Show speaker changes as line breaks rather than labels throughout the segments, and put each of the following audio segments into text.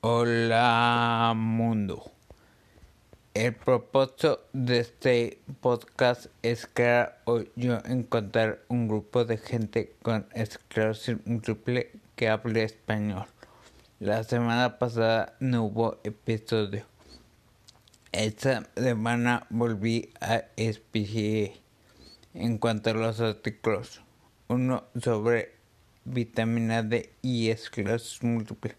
Hola mundo. El propósito de este podcast es crear o yo encontrar un grupo de gente con esclerosis múltiple que hable español. La semana pasada no hubo episodio. Esta semana volví a SPCA en cuanto a los artículos. Uno sobre vitamina D y esclerosis múltiple.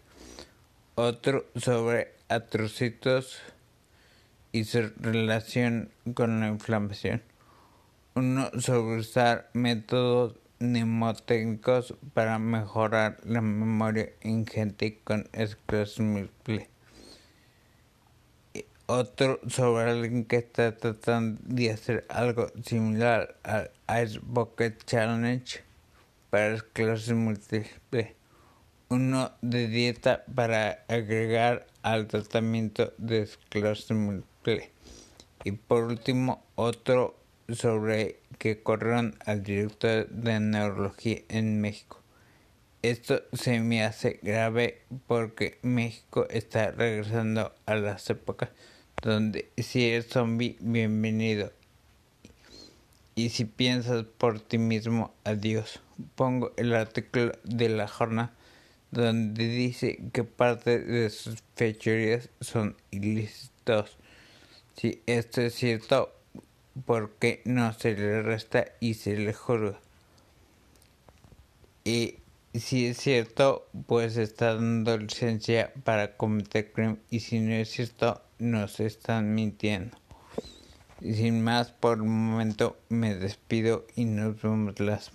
Otro sobre atrocitos y su relación con la inflamación. Uno sobre usar métodos mnemotécnicos para mejorar la memoria en gente con esclerosis múltiple. Otro sobre alguien que está tratando de hacer algo similar al Ice Bucket Challenge para esclerosis múltiple. Uno de dieta para agregar al tratamiento de esclerosis. Y por último, otro sobre que corrieron al director de neurología en México. Esto se me hace grave porque México está regresando a las épocas donde si eres zombie, bienvenido. Y si piensas por ti mismo, adiós. Pongo el artículo de la jornada donde dice que parte de sus fechorías son ilícitos. Si esto es cierto, ¿por qué no se le resta y se le juzga? Y si es cierto, pues está dando licencia para cometer crimen y si no es cierto, nos están mintiendo. Y sin más, por el momento me despido y nos vemos las